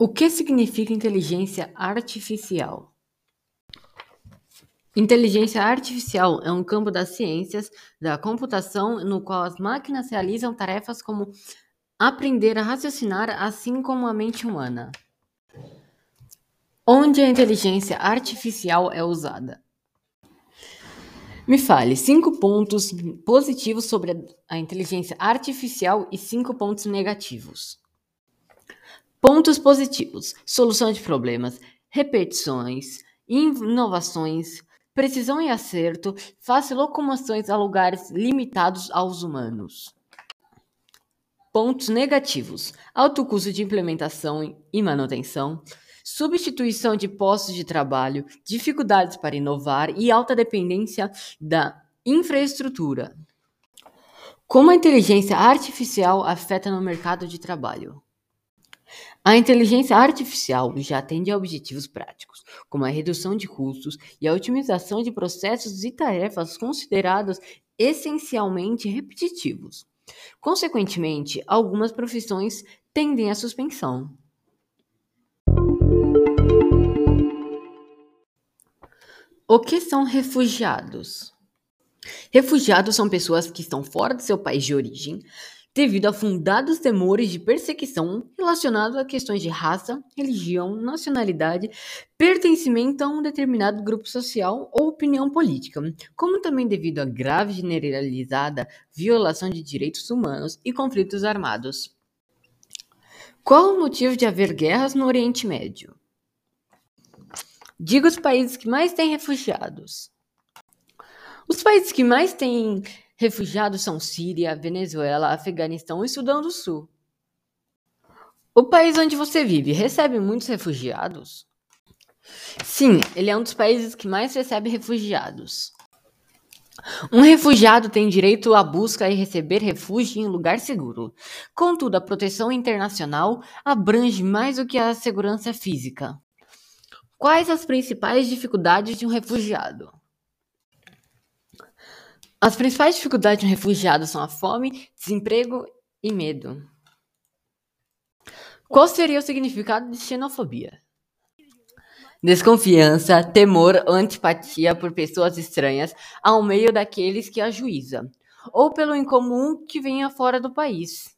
O que significa inteligência artificial? Inteligência artificial é um campo das ciências da computação no qual as máquinas realizam tarefas como aprender a raciocinar, assim como a mente humana. Onde a inteligência artificial é usada? Me fale cinco pontos positivos sobre a inteligência artificial e cinco pontos negativos. Pontos positivos: solução de problemas, repetições, inovações, precisão e acerto, fácil locomoções a lugares limitados aos humanos. Pontos negativos: alto custo de implementação e manutenção, substituição de postos de trabalho, dificuldades para inovar e alta dependência da infraestrutura. Como a inteligência artificial afeta no mercado de trabalho? A inteligência artificial já atende a objetivos práticos, como a redução de custos e a otimização de processos e tarefas considerados essencialmente repetitivos. Consequentemente, algumas profissões tendem à suspensão. O que são refugiados? Refugiados são pessoas que estão fora do seu país de origem, devido a fundados temores de perseguição relacionados a questões de raça, religião, nacionalidade, pertencimento a um determinado grupo social ou opinião política, como também devido a grave generalizada violação de direitos humanos e conflitos armados. Qual o motivo de haver guerras no Oriente Médio? Diga os países que mais têm refugiados. Os países que mais têm Refugiados são Síria, Venezuela, Afeganistão e Sudão do Sul. O país onde você vive recebe muitos refugiados? Sim, ele é um dos países que mais recebe refugiados. Um refugiado tem direito à busca e receber refúgio em lugar seguro. Contudo, a proteção internacional abrange mais do que a segurança física. Quais as principais dificuldades de um refugiado? As principais dificuldades de um refugiado são a fome, desemprego e medo. Qual seria o significado de xenofobia? Desconfiança, temor ou antipatia por pessoas estranhas ao meio daqueles que ajuiza, ou pelo incomum que venha fora do país.